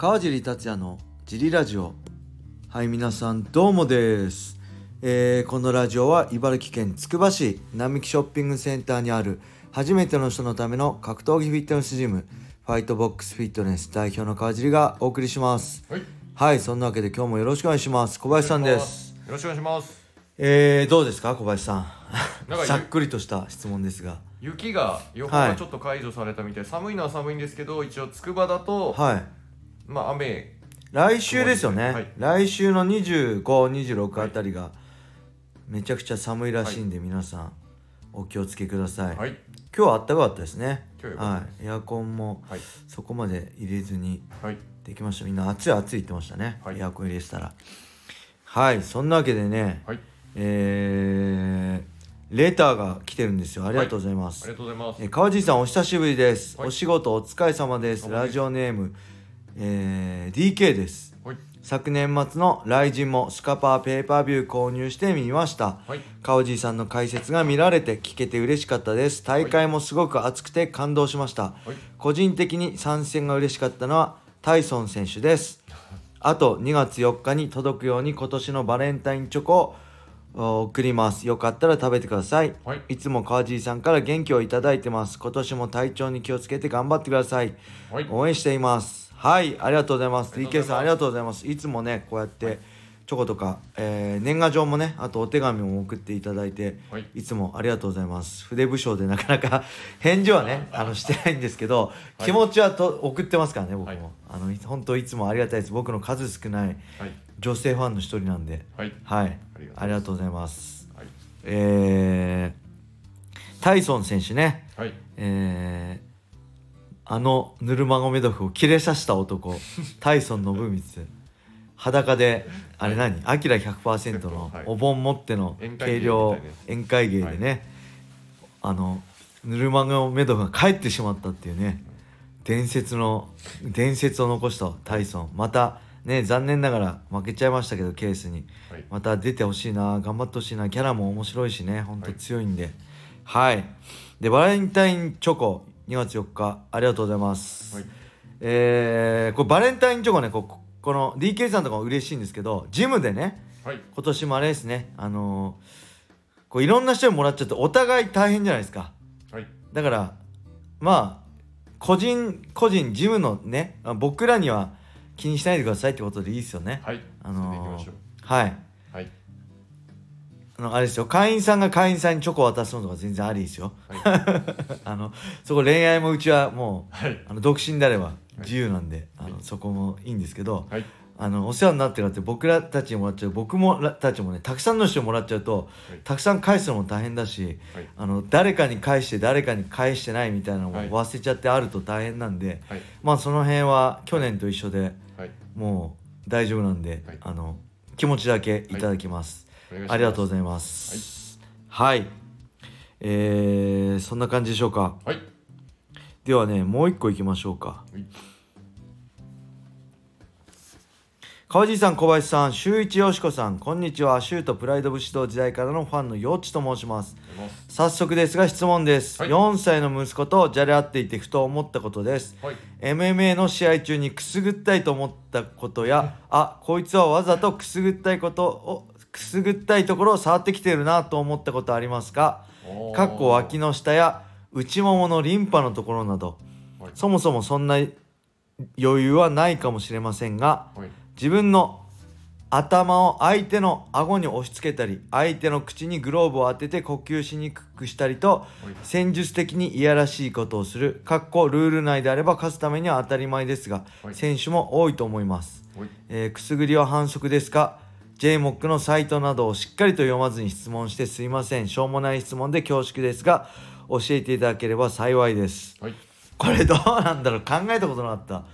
川尻達也のジリラジオ。はい皆さんどうもです、えーこのラジオは茨城県つくば市並木ショッピングセンターにある初めての人のための格闘技フィットネスジムファイトボックスフィットネス代表の川尻がお送りします。はい。はいそんなわけで今日もよろしくお願いします。小林さんです。よろしくお願いします。えー、どうですか小林さん？ざっくりとした質問ですが。雪が予報はい。がちょっと解除されたみたい、寒いのは寒いんですけど、一応筑波だと、はいまあ雨。来週ですよね、はい。来週の2526あたりがめちゃくちゃ寒いらしいんで、皆さんお気をつけください、はい。今日はあったかかったですね。今日はい。エアコンもはい。そこまで入れずにはい。できました。みんな暑い暑い言ってましたね、はい。エアコン入れてたら。はい。そんなわけでね、はい。えー、レターが来てるんですよ。ありがとうございます、ありがとうございます。えー川尻さんお久しぶりです、はい。お仕事お疲れ様です。ラジオネーム、えー DK です。はい。昨年末の雷神もスカパーペーパービュー購入してみました。はい。川尻さんの解説が見られて聞けて嬉しかったです。大会もすごく熱くて感動しました、はい。個人的に参戦が嬉しかったのはタイソン選手です。あと2月4日に届くように今年のバレンタインチョコをお送ります。よかったら食べてください。はい。いつも川尻さんから元気をいただいてます。今年も体調に気をつけて頑張ってください。応援していますはいありがとうございます。DK さんありがとうございます。いつもねこうやってチョコとか、えー年賀状もねあとお手紙も送っていただいてはい。いつもありがとうございます。筆武将でなかなか 返事はねあのしてないんですけど、はい。気持ちはと送ってますからね僕も、はい。あの本当いつもありがたいです。僕の数少ないはい。女性ファンの一人なんで。はい。はい。ありがとうございます。ありがとうございます。はい。えー、タイソン選手ね。はい。えーあのヌルマゴメドフを切れさせた男 タイソン信光。裸であれ何？アキラ100%のはい。お盆持っての軽量宴会芸でね、あのヌルマゴメドフが帰ってしまったっていうね伝説の伝説を残したタイソン。またね残念ながら負けちゃいましたけどケースに。はい。また出てほしいな頑張ってほしいなキャラも面白いしねほんと強いんで。はい、でバレンタインチョコ2月4日ありがとうございます、はい。えー、これバレンタインチョコねこここの DK さんとかも嬉しいんですけどジムでねはい。今年もあれですねあのーこういろんな人にもらっちゃってお互い大変じゃないですかはい。だからまあ個人個人ジムのねあ僕らには気にしないでくださいってことでいいですよねはい。あのーはいはい。あのあれですよ会員さんが会員さんにチョコを渡すのとか全然ありですよはい。あのそこ恋愛もうちはもうはい。あの独身であれば自由なんで、あのそこもいいんですけどはい。あのお世話になってるって僕らたちにもらっちゃう僕もらたちもねたくさんの人にもらっちゃうとはいたくさん返すのも大変だしはい。あの誰かに返して誰かに返してないみたいなのもはい忘れちゃってあると大変なんで、はい。まあその辺は去年と一緒ではい。もう大丈夫なんで、はいあの気持ちだけいただきます。ありがとうございます。はい。えー、そんな感じでしょうか。はい。ではね、もう一個いきましょうか。はい。川尻さん、小林さん、周一よしこさん、こんにちは。シュートプライド武士道時代からのファンのよっちと申します。早速ですが質問です。はい4歳の息子とじゃれ合っていてふと思ったことです。はい。MMA の試合中にくすぐったいと思ったことや、あ、こいつはわざとくすぐったいことを、くすぐったいところを触ってきてるなと思ったことありますか？かっこ脇の下や内もものリンパのところなどはい。そもそもそんな余裕はないかもしれませんがはい。自分の頭を相手の顎に押し付けたり相手の口にグローブを当てて呼吸しにくくしたりとはい。戦術的にいやらしいことをするかっこルール内であれば勝つためには当たり前ですが、はい選手も多いと思います、はい。えーくすぐりは反則ですか？JMOC のサイトなどをしっかりと読まずに質問してすいません。しょうもない質問で恐縮ですが教えていただければ幸いです。はい。これどうなんだろう？考えたことなかった。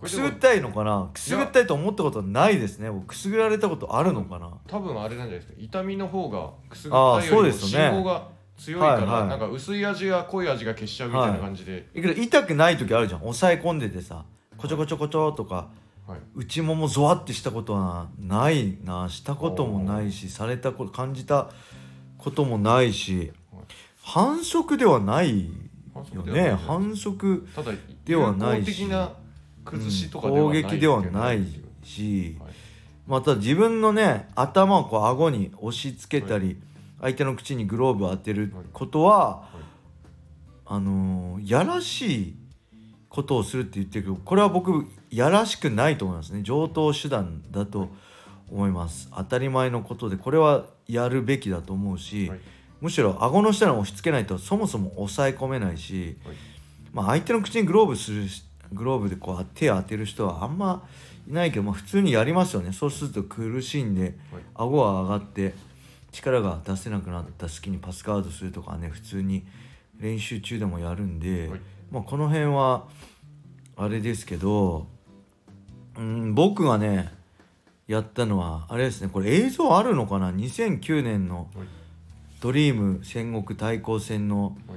くすぐったいのかな？くすぐったいと思ったことないですね。僕くすぐられたことあるのかな？多分あれなんじゃないですか。痛みの方がくすぐったいよりも信号が強いから、はいはい。なんか薄い味が濃い味が消しちゃうみたいな感じで、いくら痛くない時あるじゃん。抑え込んでてさこちょこちょこちょとかはい。内ももゾワってしたことはないな。したこともないしされたこと感じたこともないしはい。反則ではない反よね。反則ではないし攻撃ではないし、はい。また自分のね頭をこう顎に押し付けたり、相手の口にグローブを当てることは、はい。あのーやらしいことをするって言ってるけどこれは僕やらしくないと思いますね。上等手段だと思います。当たり前のことでこれはやるべきだと思うし、はい。むしろ顎の下に押し付けないとそもそも抑え込めないし、はい。まあ、相手の口にグローブするグローブでこう手を当てる人はあんまいないけど、まあ、普通にやりますよね。そうすると苦しんではい。顎は上がって力が出せなくなった隙にパスガードするとかね普通に練習中でもやるんで、はいまあ、この辺はあれですけどうん僕がねやったのはあれですねこれ映像あるのかな？2009年のはい。ドリーム戦国対抗戦のは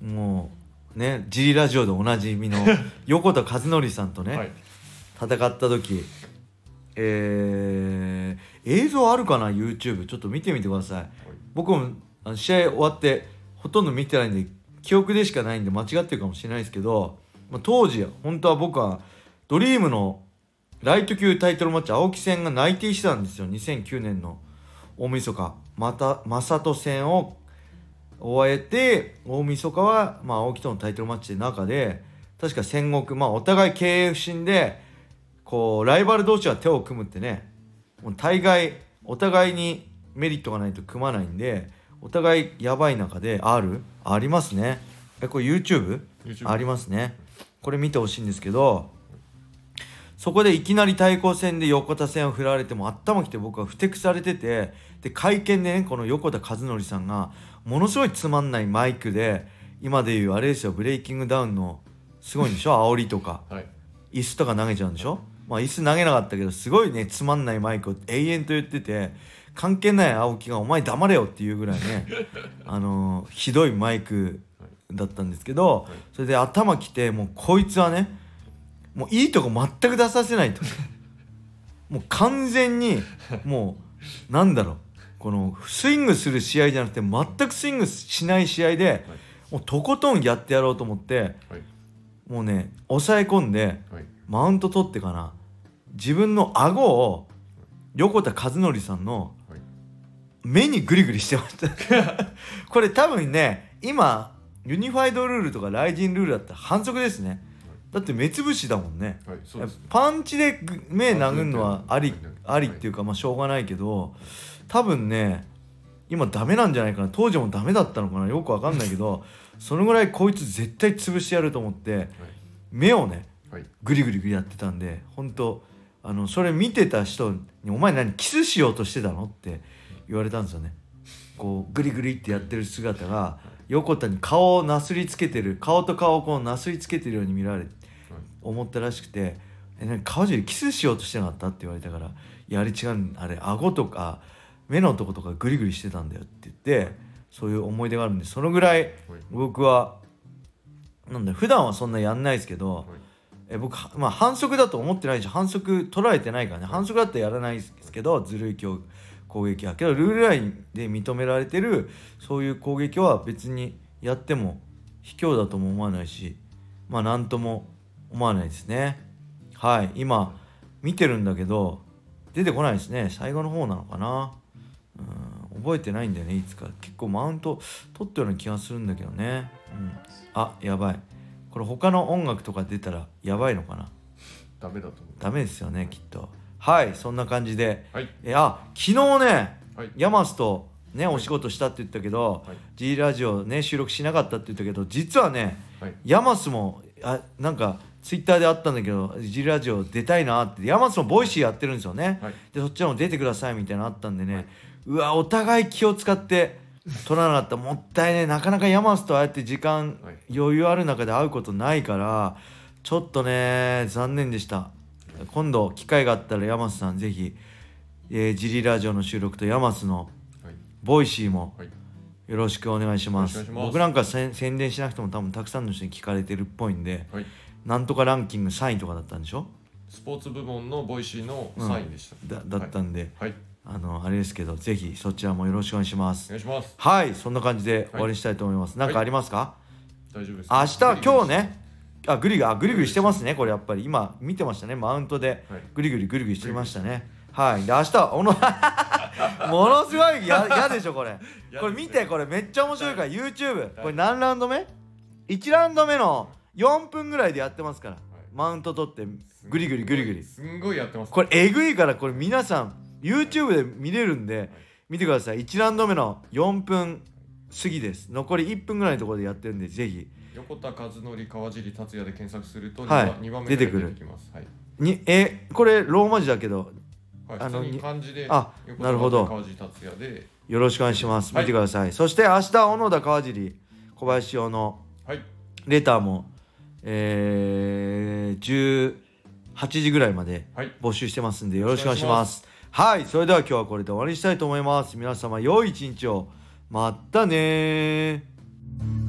い。もうね G ラジオでおなじみの 横田和則さんとね、はい。戦った時えー映像あるかな？YouTube ちょっと見てみてください。僕も試合終わってほとんど見てないんで記憶でしかないんで間違ってるかもしれないですけど、まあ、当時本当は僕はドリームのライト級タイトルマッチ青木戦が内定してたんですよ。2009年の大晦日。また正人戦を終えて大晦日は、まあ、青木とのタイトルマッチの中で確か戦国まあお互い経営不振でこうライバル同士は手を組むってねもう大概お互いにメリットがないと組まないんでお互いやばい中である？ありますね。えこれ YouTube? YouTube ありますね。これ見てほしいんですけどそこでいきなり対抗戦で横田戦を振られても頭きて僕はふてくされててで会見でねこの横田和則さんがものすごいつまんないマイクで今でいうあれですよブレイキングダウンのすごいんでしょ？煽りとか。はい。椅子とか投げちゃうんでしょ？まあ椅子投げなかったけどすごいねつまんないマイクを永遠と言ってて関係ない青木が「お前黙れよ」っていうぐらいね あのーひどいマイクだったんですけどそれで頭きてもうこいつはねもういいとこ全く出させないと。もう完全にもうなんだろうこのスイングする試合じゃなくて全くスイングしない試合でもうとことんやってやろうと思ってはい。もうね抑え込んではい。マウント取ってかな自分の顎を横田和則さんのはい目にグリグリしてました。これ多分ね今ユニファイドルールとかライジンルールだったら反則ですね。だって目つぶしだもんね。はいそうです。パンチでぐ目殴るのはありはい。ありっていうかまあしょうがないけど多分ね今ダメなんじゃないかな。当時もダメだったのかな。よくわかんないけど そのぐらいこいつ絶対潰してやると思って目をねはい。グリグリグリやってたんで本当あのそれ見てた人に「お前何キスしようとしてたの?」って言われたんですよね。こうグリグリってやってる姿が横田に顔をなすりつけてる顔と顔をこうなすりつけてるように見られ思ったらしくて「え何川尻キスしようとしてなかった?」って言われたから「いやあれ違うあれ顎とか目のとことかグリグリしてたんだよ」って言ってそういう思い出があるんでそのぐらい僕はなんだ普段はそんなやんないですけど、え僕まあ反則だと思ってないし反則取られてないからね。反則だったらやらないですけどずるい攻攻撃はけどルールラインで認められてるそういう攻撃は別にやっても卑怯だとも思わないしまあ何とも思わないですね。はい。今見てるんだけど出てこないですね。最後の方なのかな。うん。覚えてないんだよねいつか。結構マウント取ったような気がするんだけどね、うん、あやばい。これ他の音楽とか出たらやばいのかな。ダメだと思う。ダメですよねきっとはいそんな感じで。はい。えあ昨日ねはい。ヤマスとねお仕事したって言ったけど、はい。G ラジオね収録しなかったって言ったけど実はねはい。ヤマスもあなんかツイッターであったんだけど G ラジオ出たいなってヤマスもボイシーやってるんですよね、はい。でそっちも出てくださいみたいなのあったんでね、はい。うわお互い気を使って取らなかった。もったいねなかなかヤマスとああやって時間、はい。余裕ある中で会うことないからちょっとね残念でした今度機会があったらヤマスさんぜひ、えー、ジリラジオの収録とヤマスのはい。ボイシーもはい。よろしくお願いします。よろしくお願いします。僕なんか宣伝しなくても多分たくさんの人に聞かれてるっぽいんではい。なんとかランキング3位とかだったんでしょ？スポーツ部門のボイシーの3位でした、だだったんで、はい、あのあれですけどぜひそちらもよろしくお願いします。お願いします。はいそんな感じで終わりにしたいと思います、なんかありますか？大丈夫です明日今日ねあグリグリあグリグリしてます。ねこれやっぱり。今見てましたね。マウントで。はい。グリグリグリグリしてましたね。はい。で明日はおの ものすごいや嫌でしょこれ。これ見てこれめっちゃ面白いから YouTube これ何ラウンド目 ?1 ラウンド目の4分ぐらいでやってますから。マウント取ってグリグリグリグリ。すんごいやってます。これえぐいからこれ皆さん YouTube で見れるんで見てください。1ラウンド目の4分過ぎです。残り1分ぐらいのところでやってるんでぜひ横田和則川尻達也で検索するとはい。2番目出てくる。出てきます。はい。にえこれローマ字だけど。はい、あの漢字であ横なるほど。川尻達也で。よろしくお願いします。はい。見てください、そして明日小野田川尻小林用のはい。レターもえー、18時ぐらいまではい。募集してますんでよろしくお願いします。はい。それでは今日はこれで終わりにしたいと思います。皆様良い一日を。またねー